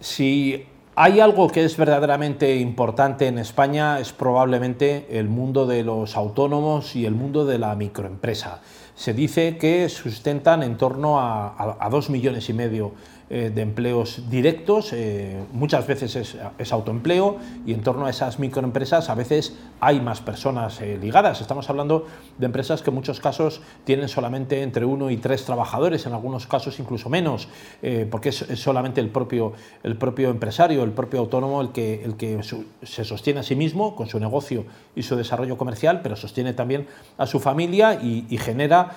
Si hay algo que es verdaderamente importante en España es probablemente el mundo de los autónomos y el mundo de la microempresa. Se dice que sustentan en torno a, dos millones y medio eh, de empleos directos, eh, muchas veces es, autoempleo y en torno a esas microempresas a veces hay más personas eh, ligadas. Estamos hablando de empresas que en muchos casos tienen solamente entre uno y tres trabajadores, en algunos casos incluso menos, porque es, solamente el propio, el propio empresario, el propio autónomo el que, el que se sostiene a sí mismo con su negocio y su desarrollo comercial, pero sostiene también a su familia y, y genera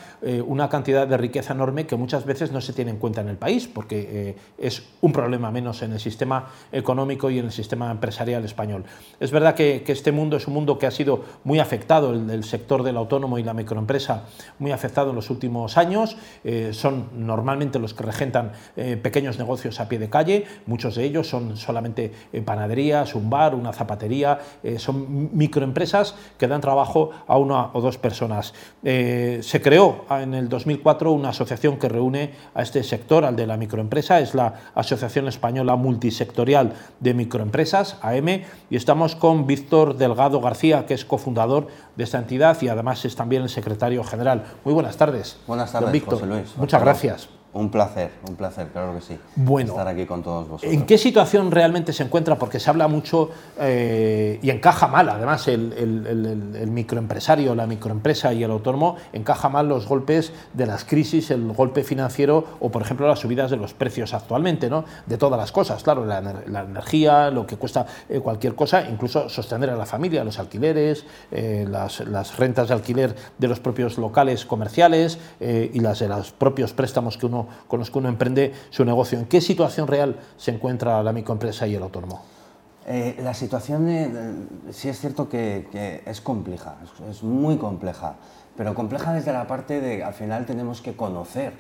una cantidad de riqueza enorme que muchas veces no se tiene en cuenta en el país, porque es un problema menos en el sistema económico y en el sistema empresarial español. Es verdad que, este mundo es un mundo que ha sido muy afectado, el, sector del autónomo y la microempresa, muy afectado en los últimos años. Eh, son normalmente los que regentan eh, pequeños negocios a pie de calle, muchos de ellos son solamente eh, panaderías, un bar, una zapatería, son microempresas que dan trabajo a una o dos personas. se creó en el 2004 una asociación que reúne a este sector, al de la microempresa, es la Asociación Española Multisectorial de Microempresas, AM, y estamos con Víctor Delgado García, que es cofundador de esta entidad y además es también el secretario general. Muy buenas tardes. Buenas tardes, Víctor. José Luis. Muchas gracias. Un placer, un placer, claro que sí. Bueno, estar aquí con todos vosotros. ¿En qué situación realmente se encuentra? Porque se habla mucho eh, y encaja mal, además, el, el, microempresario, la microempresa y el autónomo, encaja mal los golpes de las crisis, el golpe financiero o, por ejemplo, las subidas de los precios actualmente, ¿no? De todas las cosas, claro, la, energía, lo que cuesta eh, cualquier cosa, incluso sostener a la familia, los alquileres, eh, las, las, rentas de alquiler de los propios locales comerciales y las de los propios préstamos que uno con los que uno emprende su negocio. ¿En qué situación real se encuentra la microempresa y el autónomo? Eh, la situación sí es cierto que, es compleja, es, muy compleja, pero compleja desde la parte de al final tenemos que conocer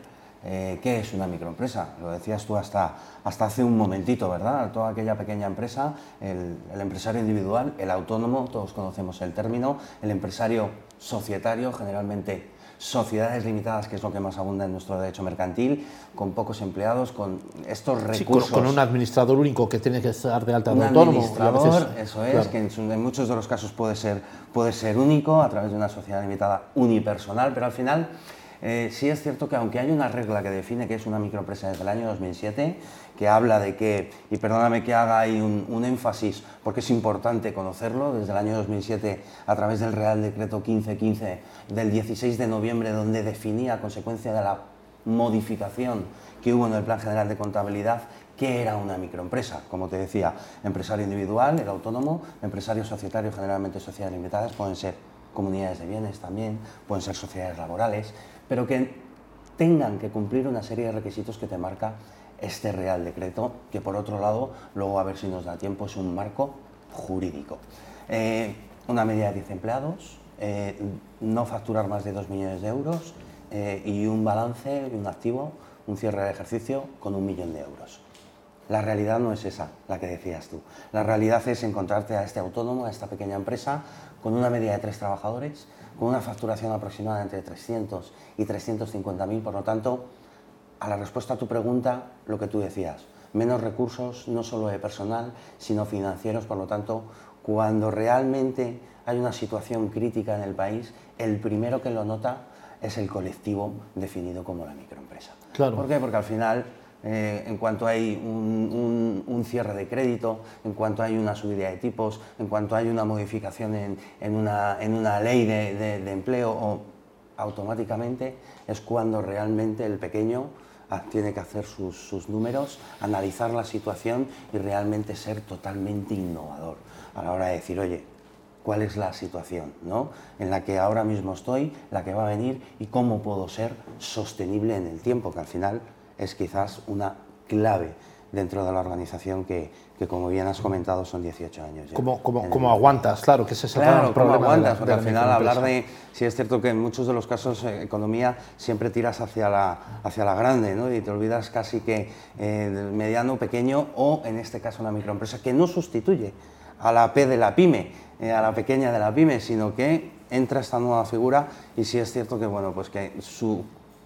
eh, qué es una microempresa. Lo decías tú hasta, hasta hace un momentito, ¿verdad? Toda aquella pequeña empresa, el, el empresario individual, el autónomo, todos conocemos el término, el empresario societario, generalmente sociedades limitadas, que es lo que más abunda en nuestro derecho mercantil, con pocos empleados, con estos recursos. con, un administrador único que tiene que estar de alta de autónomo. administrador, eso es, que en, muchos de los casos puede ser, puede ser único a través de una sociedad limitada unipersonal, pero al final eh, sí es cierto que aunque hay una regla que define que es una microempresa desde el año 2007, que habla de que, y perdóname que haga ahí un, énfasis, porque es importante conocerlo, desde el año 2007 a través del Real Decreto 1515 del 16 de noviembre, donde definía a consecuencia de la modificación que hubo en el Plan General de Contabilidad qué era una microempresa. Como te decía, empresario individual, el autónomo, empresario societario, generalmente sociedades limitadas, pueden ser comunidades de bienes también, pueden ser sociedades laborales, pero que tengan que cumplir una serie de requisitos que te marca este Real Decreto, que por otro lado, luego a ver si nos da tiempo, es un marco jurídico. Eh, una media de 10 empleados, eh, no facturar más de 2 millones de euros eh, y un balance, un activo, un cierre de ejercicio con un millón de euros. La realidad no es esa, la que decías tú. La realidad es encontrarte a este autónomo, a esta pequeña empresa, con una media de tres trabajadores, con una facturación aproximada entre 300 y 350 mil, por lo tanto, a la respuesta a tu pregunta, lo que tú decías, menos recursos, no solo de personal, sino financieros, por lo tanto, cuando realmente hay una situación crítica en el país, el primero que lo nota es el colectivo definido como la microempresa. Claro. ¿Por qué? Porque al final eh, en cuanto hay un, cierre de crédito, en cuanto hay una subida de tipos, en cuanto hay una modificación en, una, ley de, empleo, automáticamente es cuando realmente el pequeño ah, tiene que hacer sus, números, analizar la situación y realmente ser totalmente innovador a la hora de decir, oye, cuál es la situación en la que ahora mismo estoy, la que va a venir y cómo puedo ser sostenible en el tiempo, que al final es quizás una clave dentro de la organización que, como bien has comentado, son 18 años. ¿Cómo, aguantas? Claro, que ese es el claro, problema. ¿cómo aguantas? porque al final hablar de... Sí es cierto que en muchos de los casos eh, economía siempre tiras hacia la, hacia la grande ¿no? y te olvidas casi que eh, mediano, pequeño o en este caso una microempresa que no sustituye a la P de la pyme, eh, a la pequeña de la pyme, sino que entra esta nueva figura y sí es cierto que, bueno, pues que su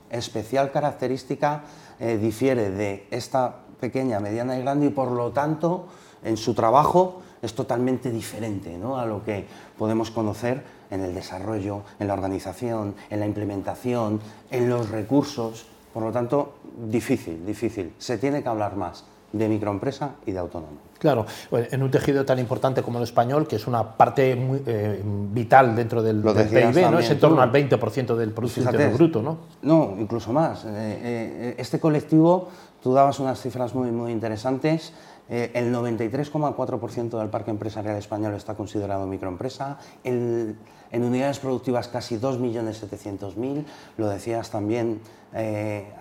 especial característica eh, difiere de esta pequeña, mediana y grande y por lo tanto en su trabajo es totalmente diferente ¿no? a lo que podemos conocer en el desarrollo, en la organización, en la implementación, en los recursos. Por lo tanto, difícil, difícil. Se tiene que hablar más de microempresa y de autónomo. Claro, en un tejido tan importante como el español, que es una parte muy, eh, vital dentro del, PIB, ¿no? es en torno al 20% del Producto Interno Bruto, ¿no? No, incluso más. Eh, eh, este colectivo, tú dabas unas cifras muy, muy interesantes, el 93,4% del parque empresarial español está considerado microempresa, en unidades productivas casi 2.700.000, lo decías también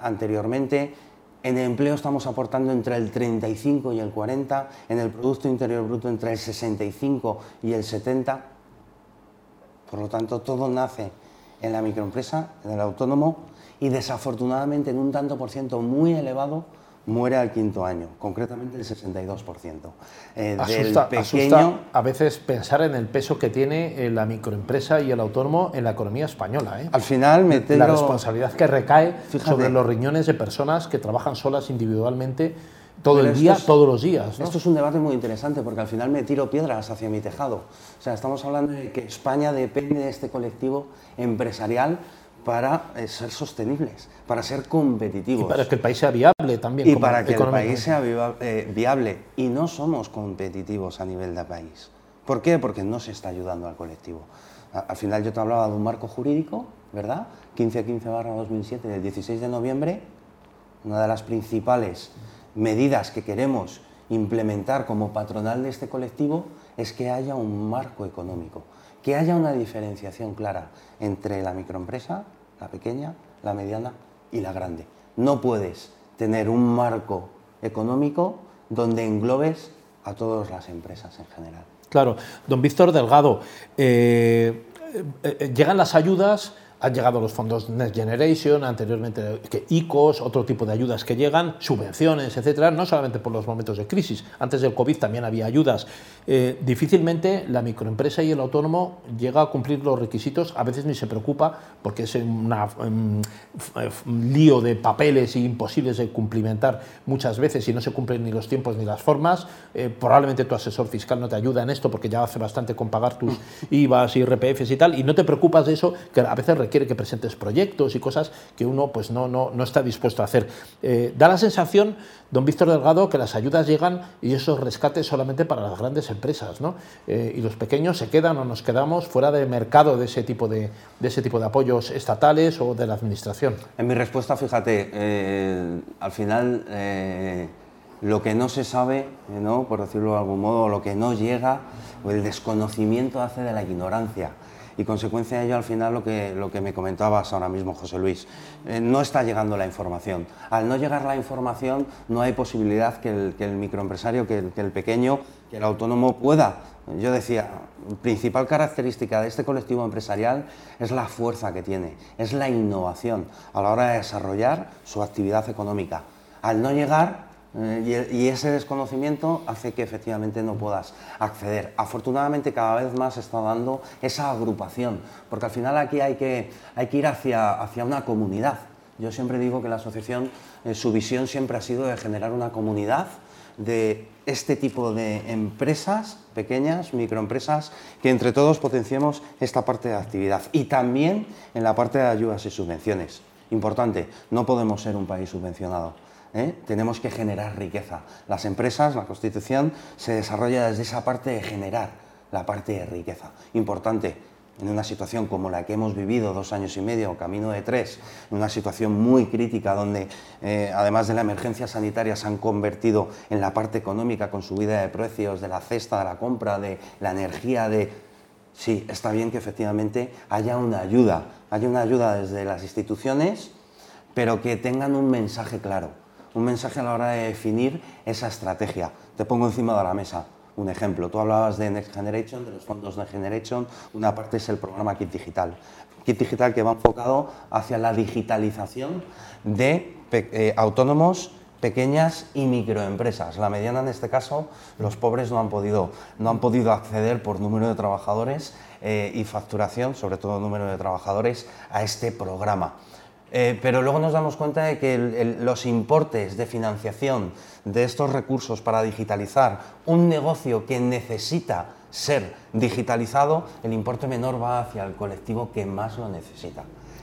anteriormente, en el empleo estamos aportando entre el 35 y el 40, en el Producto Interior Bruto entre el 65 y el 70. Por lo tanto, todo nace en la microempresa, en el autónomo y desafortunadamente en un tanto por ciento muy elevado muere al quinto año, concretamente el 62%. Eh, asusta, asusta, a veces pensar en el peso que tiene eh, la microempresa y el autónomo en la economía española. ¿eh? Al final, La responsabilidad que recae sobre los riñones de personas que trabajan solas individualmente todo el día, todos los días. Esto es un debate muy interesante porque al final me tiro piedras hacia mi tejado. O sea, estamos hablando de que España depende de este colectivo empresarial para eh, ser sostenibles, para ser competitivos. Y para que el país sea viable también. Y para que el país sea eh, viable. Y no somos competitivos a nivel de país. ¿Por qué? Porque no se está ayudando al colectivo. Al final yo te hablaba de un marco jurídico, ¿verdad? 1515-2007 del 16 de noviembre. Una de las principales medidas que queremos implementar como patronal de este colectivo es que haya un marco económico, que haya una diferenciación clara entre la microempresa, la pequeña, la mediana y la grande. No puedes tener un marco económico donde englobes a todas las empresas en general. Claro, don Víctor Delgado, eh, eh, eh, llegan las ayudas han llegado los fondos Next Generation, anteriormente que ICOs, otro tipo de ayudas que llegan, subvenciones, etcétera, no solamente por los momentos de crisis. Antes del COVID también había ayudas. Eh, difícilmente la microempresa y el autónomo llega a cumplir los requisitos, a veces ni se preocupa porque es un lío de papeles imposibles de cumplimentar muchas veces y no se cumplen ni los tiempos ni las formas. Eh, probablemente tu asesor fiscal no te ayuda en esto porque ya hace bastante con pagar tus IVAs y RPFs y tal, y no te preocupas de eso, que a veces requiere quiere que presentes proyectos y cosas que uno pues, no, no, no está dispuesto a hacer. Eh, da la sensación, don Víctor Delgado, que las ayudas llegan y esos rescates solamente para las grandes empresas, ¿no? Eh, y los pequeños se quedan o nos quedamos fuera de mercado de ese tipo de, de ese tipo de apoyos estatales o de la administración. En mi respuesta, fíjate, eh, al final lo que no se sabe, ¿no? por decirlo de algún modo, lo que no llega, o el desconocimiento hace de la ignorancia y consecuencia de ello al final lo que, lo que me comentabas ahora mismo, José Luis, eh, no está llegando la información. Al no llegar la información no hay posibilidad que el, que el microempresario, que el, que el pequeño, que el autónomo pueda. Yo decía, principal característica de este colectivo empresarial es la fuerza que tiene, es la innovación a la hora de desarrollar su actividad económica. Al no llegar, eh, y, ese desconocimiento hace que efectivamente no puedas acceder. Afortunadamente cada vez más está dando esa agrupación, porque al final aquí hay que, hay que ir hacia, hacia una comunidad. Yo siempre digo que la asociación, eh, su visión siempre ha sido de generar una comunidad de este tipo de empresas, pequeñas, microempresas, que entre todos potenciemos esta parte de actividad. Y también en la parte de ayudas y subvenciones. Importante, no podemos ser un país subvencionado ¿eh? tenemos que generar riqueza. Las empresas, la Constitución, se desarrolla desde esa parte de generar la parte de riqueza. Importante, en una situación como la que hemos vivido dos años y medio, camino de tres, en una situación muy crítica donde eh, además de la emergencia sanitaria se han convertido en la parte económica con subida de precios, de la cesta, de la compra, de la energía, de... Sí, está bien que efectivamente haya una ayuda, haya una ayuda desde las instituciones, pero que tengan un mensaje claro un mensaje a la hora de definir esa estrategia. Te pongo encima de la mesa un ejemplo. Tú hablabas de Next Generation, de los fondos Next Generation. Una parte es el programa Kit Digital. Kit Digital que va enfocado hacia la digitalización de eh, autónomos, pequeñas y microempresas. La mediana, en este caso, los pobres no han podido, no han podido acceder por número de trabajadores eh, y facturación, sobre todo número de trabajadores, a este programa. Eh, pero luego nos damos cuenta de que los importes de financiación de estos recursos para digitalizar un negocio que necesita ser digitalizado, el importe menor va hacia el colectivo que más lo necesita,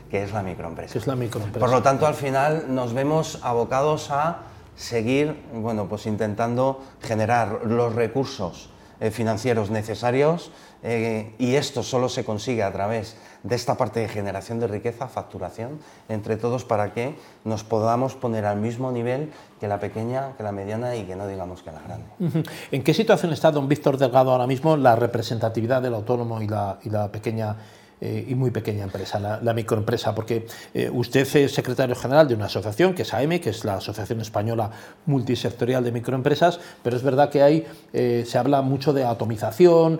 que es la microempresa. Es la microempresa. Por lo tanto, al final nos vemos abocados a seguir, bueno, pues intentando generar los recursos financieros necesarios eh, y esto solo se consigue a través de esta parte de generación de riqueza, facturación, entre todos para que nos podamos poner al mismo nivel que la pequeña, que la mediana y que no digamos que la grande. ¿En qué situación está don Víctor Delgado ahora mismo la representatividad del autónomo y la pequeña eh, y muy pequeña empresa, la, microempresa, porque eh, usted es secretario general de una asociación que es AEME, que es la Asociación Española Multisectorial de Microempresas, pero es verdad que hay, eh, se habla mucho de atomización,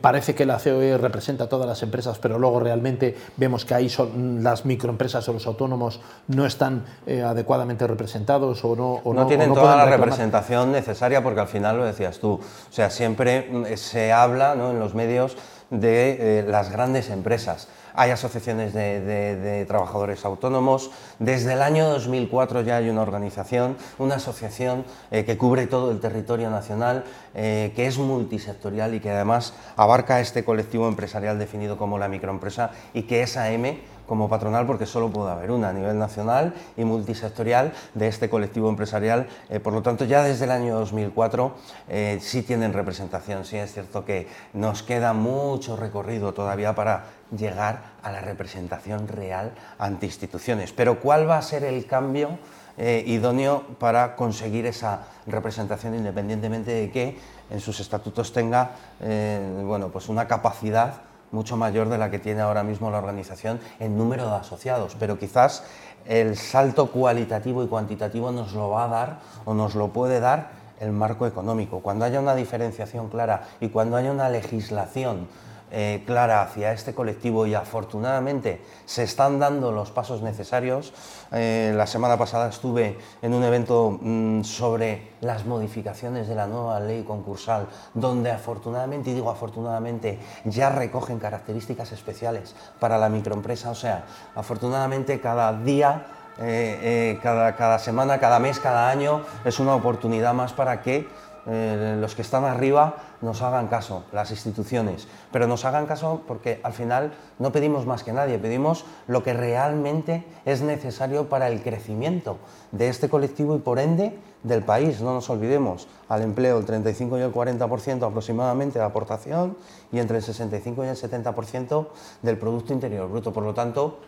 parece que la COE representa a todas las empresas, pero luego realmente vemos que ahí son las microempresas o los autónomos no están adecuadamente representados o no. no, tienen toda la representación necesaria porque al final lo decías tú, o sea, siempre mm, se habla ¿no? en los medios de eh, las grandes empresas. Hay asociaciones de, trabajadores autónomos. Desde el año 2004 ya hay una organización, una asociación eh, que cubre todo el territorio nacional, eh, que es multisectorial y que además abarca este colectivo empresarial definido como la microempresa y que es AM como patronal porque solo puede haber una a nivel nacional y multisectorial de este colectivo empresarial. Eh, por lo tanto, ya desde el año 2004 eh, sí tienen representación. Sí es cierto que nos queda mucho recorrido todavía para llegar a la representación real ante instituciones. Pero ¿cuál va a ser el cambio? Eh, idóneo para conseguir esa representación independientemente de que en sus estatutos tenga bueno, pues una capacidad mucho mayor de la que tiene ahora mismo la organización en número de asociados, pero quizás el salto cualitativo y cuantitativo nos lo va a dar o nos lo puede dar el marco económico. Cuando haya una diferenciación clara y cuando haya una legislación eh, clara hacia este colectivo y afortunadamente se están dando los pasos necesarios. Eh, la semana pasada estuve en un evento mm, sobre las modificaciones de la nueva ley concursal, donde afortunadamente, y digo afortunadamente, ya recogen características especiales para la microempresa. O sea, afortunadamente cada día eh, cada, cada, semana, cada mes, cada año es una oportunidad más para que eh, los que están arriba nos hagan caso, las instituciones, pero nos hagan caso porque al final no pedimos más que nadie, pedimos lo que realmente es necesario para el crecimiento de este colectivo y por ende del país. No nos olvidemos, al empleo el 35 y el 40% aproximadamente de aportación y entre el 65 y el 70% del Producto Interior Bruto. Por lo tanto,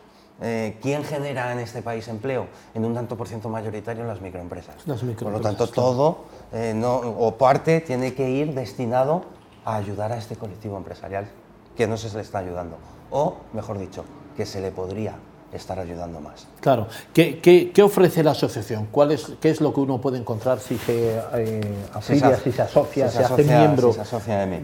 eh, ¿quién genera en este país empleo? En un tanto por ciento mayoritario las microempresas. Las microempresas por lo tanto, todo eh, o parte tiene que ir destinado a ayudar a este colectivo empresarial que no se le está ayudando. O, mejor dicho, que se le podría estar ayudando más. Claro. ¿Qué, qué, ofrece la asociación? ¿Cuál es, ¿Qué es lo que uno puede encontrar si se eh, afilia, si se asocia, si se, hace miembro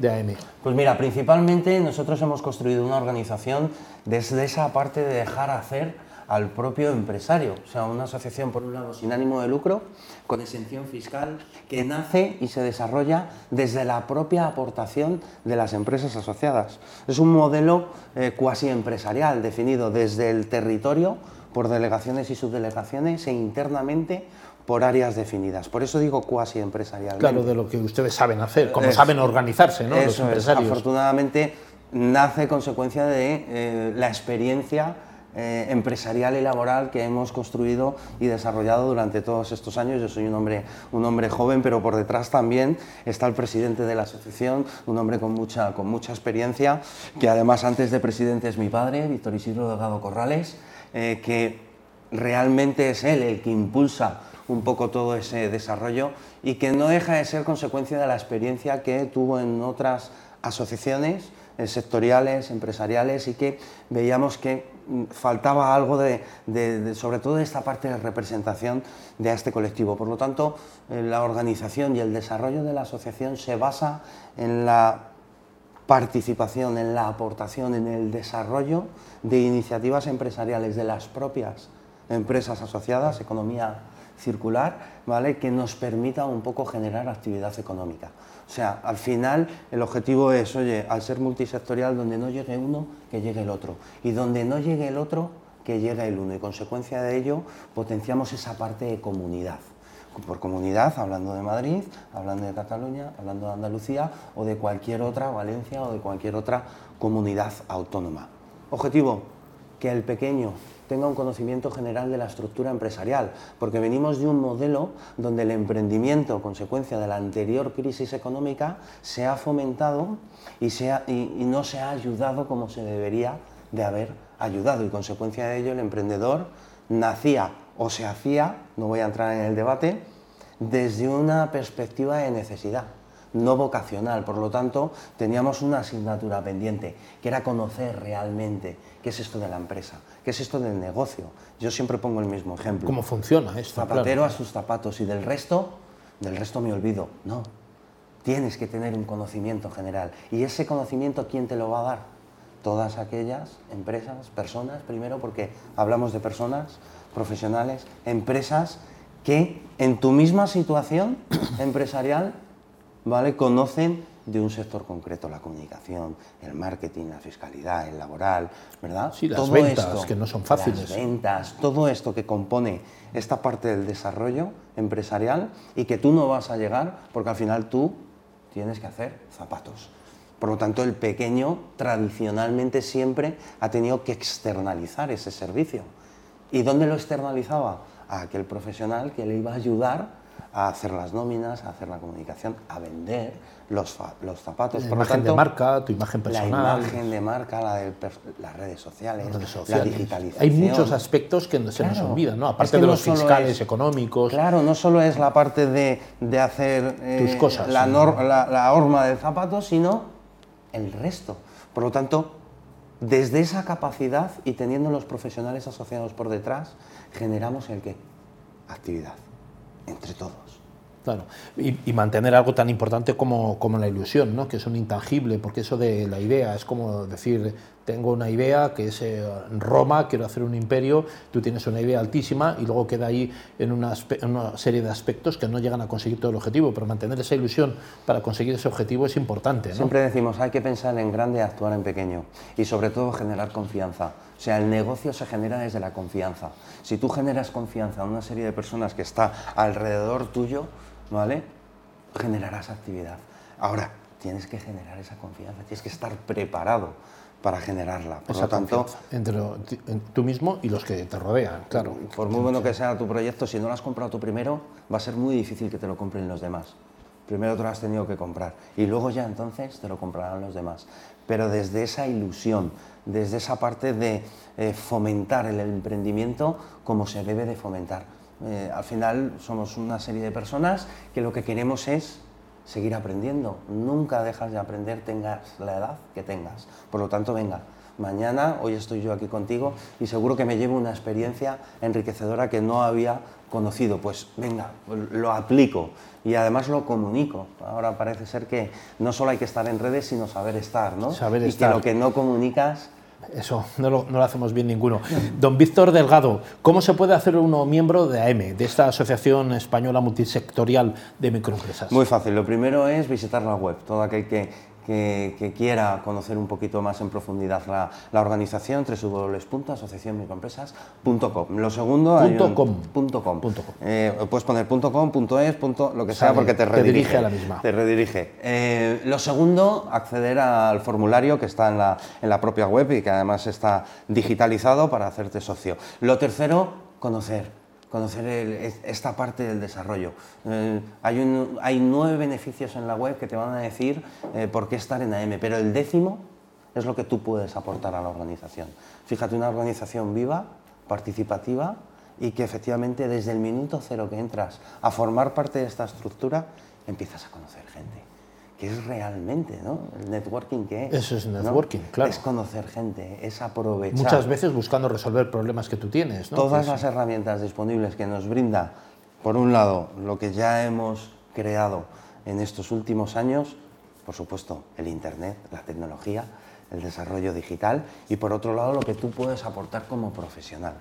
de AMI? Pues mira, principalmente nosotros hemos construido una organización desde esa parte de dejar hacer al propio empresario. O sea, una asociación, por un lado, sin ánimo de lucro, con exención fiscal, que nace y se desarrolla desde la propia aportación de las empresas asociadas. Es un modelo eh, cuasi empresarial, definido desde el territorio por delegaciones y subdelegaciones e internamente por áreas definidas. Por eso digo cuasi empresarial. Claro, de lo que ustedes saben hacer, como saben organizarse, ¿no? Los empresarios. afortunadamente nace consecuencia de eh, la experiencia eh, empresarial y laboral que hemos construido y desarrollado durante todos estos años. Yo soy un hombre, un hombre joven, pero por detrás también está el presidente de la asociación, un hombre con mucha, con mucha experiencia, que además antes de presidente es mi padre, Víctor Isidro Delgado Corrales, eh, que realmente es él el que impulsa un poco todo ese desarrollo y que no deja de ser consecuencia de la experiencia que tuvo en otras asociaciones eh, sectoriales, empresariales y que veíamos que faltaba algo de, sobre todo de esta parte de representación de este colectivo. Por lo tanto, eh, la organización y el desarrollo de la asociación se basa en la participación, en la aportación, en el desarrollo de iniciativas empresariales de las propias empresas asociadas, economía circular, ¿vale? que nos permita un poco generar actividad económica. O sea, al final el objetivo es, oye, al ser multisectorial, donde no llegue uno, que llegue el otro. Y donde no llegue el otro, que llegue el uno y consecuencia de ello potenciamos esa parte de comunidad. Por comunidad, hablando de Madrid, hablando de Cataluña, hablando de Andalucía o de cualquier otra, Valencia o de cualquier otra comunidad autónoma. Objetivo, que el pequeño tenga un conocimiento general de la estructura empresarial, porque venimos de un modelo donde el emprendimiento, consecuencia de la anterior crisis económica, se ha fomentado y, y no se ha ayudado como se debería de haber ayudado. Y consecuencia de ello el emprendedor nacía o se hacía, no voy a entrar en el debate, desde una perspectiva de necesidad, no vocacional. Por lo tanto, teníamos una asignatura pendiente, que era conocer realmente qué es esto de la empresa, qué es esto del negocio. Yo siempre pongo el mismo ejemplo. ¿Cómo funciona esto? Zapatero a sus zapatos y del resto, del resto me olvido. No, tienes que tener un conocimiento general. ¿Y ese conocimiento quién te lo va a dar? todas aquellas empresas, personas, primero porque hablamos de personas, profesionales, empresas que en tu misma situación empresarial ¿vale? conocen de un sector concreto, la comunicación, el marketing, la fiscalidad, el laboral, ¿verdad? Sí, las ventas, que no son fáciles. Las ventas, todo esto que compone esta parte del desarrollo empresarial y que tú no vas a llegar porque al final tú tienes que hacer zapatos por lo tanto, el pequeño tradicionalmente siempre ha tenido que externalizar ese servicio. ¿Y dónde lo externalizaba? A aquel profesional que le iba a ayudar a hacer las nóminas, a hacer la comunicación, a vender los, los zapatos. La imagen de marca, tu imagen personal. La imagen de marca, la de las redes sociales, la digitalización. Hay muchos aspectos que se nos olvidan, ¿no? aparte de los fiscales, económicos. Claro, no solo es la parte de, de hacer Tus eh, cosas, la, la, la horma del zapato, sino el resto. Por lo tanto, desde esa capacidad y teniendo los profesionales asociados por detrás, generamos el qué? Actividad, entre todos. Claro, y, mantener algo tan importante como, como, la ilusión, ¿no? que es un intangible, porque eso de la idea es como decir, tengo una idea que es eh, Roma, quiero hacer un imperio, tú tienes una idea altísima y luego queda ahí en una, serie de aspectos que no llegan a conseguir todo el objetivo, pero mantener esa ilusión para conseguir ese objetivo es importante. Siempre decimos, hay que pensar en grande y actuar en pequeño, y sobre todo generar confianza. O sea, el negocio se genera desde la confianza. Si tú generas confianza en una serie de personas que está alrededor tuyo, ¿vale? Generarás actividad. Ahora, tienes que generar esa confianza, tienes que estar preparado para generarla. Por lo tanto, entre tú mismo y los que te rodean, claro. Por muy bueno que sea tu proyecto, si no lo has comprado tú primero, va a ser muy difícil que te lo compren los demás. Primero te lo has tenido que comprar y luego ya entonces te lo comprarán los demás. Pero desde esa ilusión, desde esa parte de eh, fomentar el emprendimiento como se debe de fomentar. Eh, al final somos una serie de personas que lo que queremos es seguir aprendiendo. Nunca dejas de aprender, tengas la edad que tengas. Por lo tanto, venga, mañana, hoy estoy yo aquí contigo y seguro que me llevo una experiencia enriquecedora que no había conocido. Pues venga, lo aplico y además lo comunico. Ahora parece ser que no solo hay que estar en redes, sino saber estar, ¿no? Saber y que lo que no comunicas eso, no lo, hacemos bien ninguno. Don Víctor Delgado, ¿cómo se puede hacer uno miembro de AEME, de esta Asociación Española Multisectorial de Microempresas? Muy fácil, lo primero es visitar la web. Todo aquel que que, quiera conocer un poquito más en profundidad la, la organización, www.asociacionmicroempresas.com. Lo segundo, punto com. Punto com. Eh, puedes poner punto .com, punto .es, punto, lo que sea, porque te redirige. a la misma. Te redirige. Eh, lo segundo, acceder al formulario que está en la, en la propia web y que además está digitalizado para hacerte socio. Lo tercero, conocer conocer esta parte del desarrollo. Eh, hay, hay, nueve beneficios en la web que te van a decir eh, por qué estar en AM, pero el décimo es lo que tú puedes aportar a la organización. Fíjate, una organización viva, participativa y que efectivamente desde el minuto cero que entras a formar parte de esta estructura, empiezas a conocer gente que es realmente, ¿no? El networking que es. Eso es networking, claro. Es conocer gente, es aprovechar. Muchas veces buscando resolver problemas que tú tienes, ¿no? Todas las herramientas disponibles que nos brinda, por un lado, lo que ya hemos creado en estos últimos años, por supuesto, el Internet, la tecnología, el desarrollo digital, y por otro lado, lo que tú puedes aportar como profesional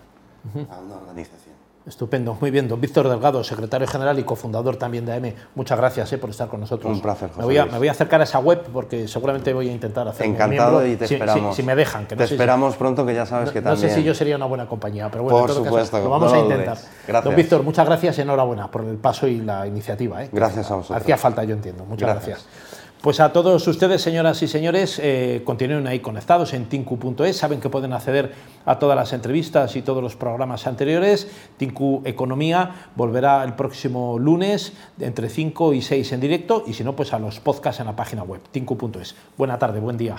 a una organización. Estupendo, muy bien. Don Víctor Delgado, secretario general y cofundador también de AM, muchas gracias eh, por estar con nosotros. Un placer, José me voy, a, me voy a acercar a esa web porque seguramente voy a intentar hacer Encantado y te esperamos. Si, me dejan. Que te esperamos pronto, que ya sabes que también... No sé si yo sería una buena compañía, pero bueno, por supuesto, lo vamos a intentar. Gracias. Don Víctor, muchas gracias y enhorabuena por el paso y la iniciativa. ¿eh? Gracias a vosotros. Hacía falta, yo entiendo. Muchas gracias. Pues a todos ustedes, señoras y señores, eh, continúen ahí conectados en tinku.es. Saben que pueden acceder a todas las entrevistas y todos los programas anteriores. Tinku Economía volverá el próximo lunes entre 5 y 6 en directo y si no, pues a los podcasts en la página web, tinku.es. Buena tarde, buen día.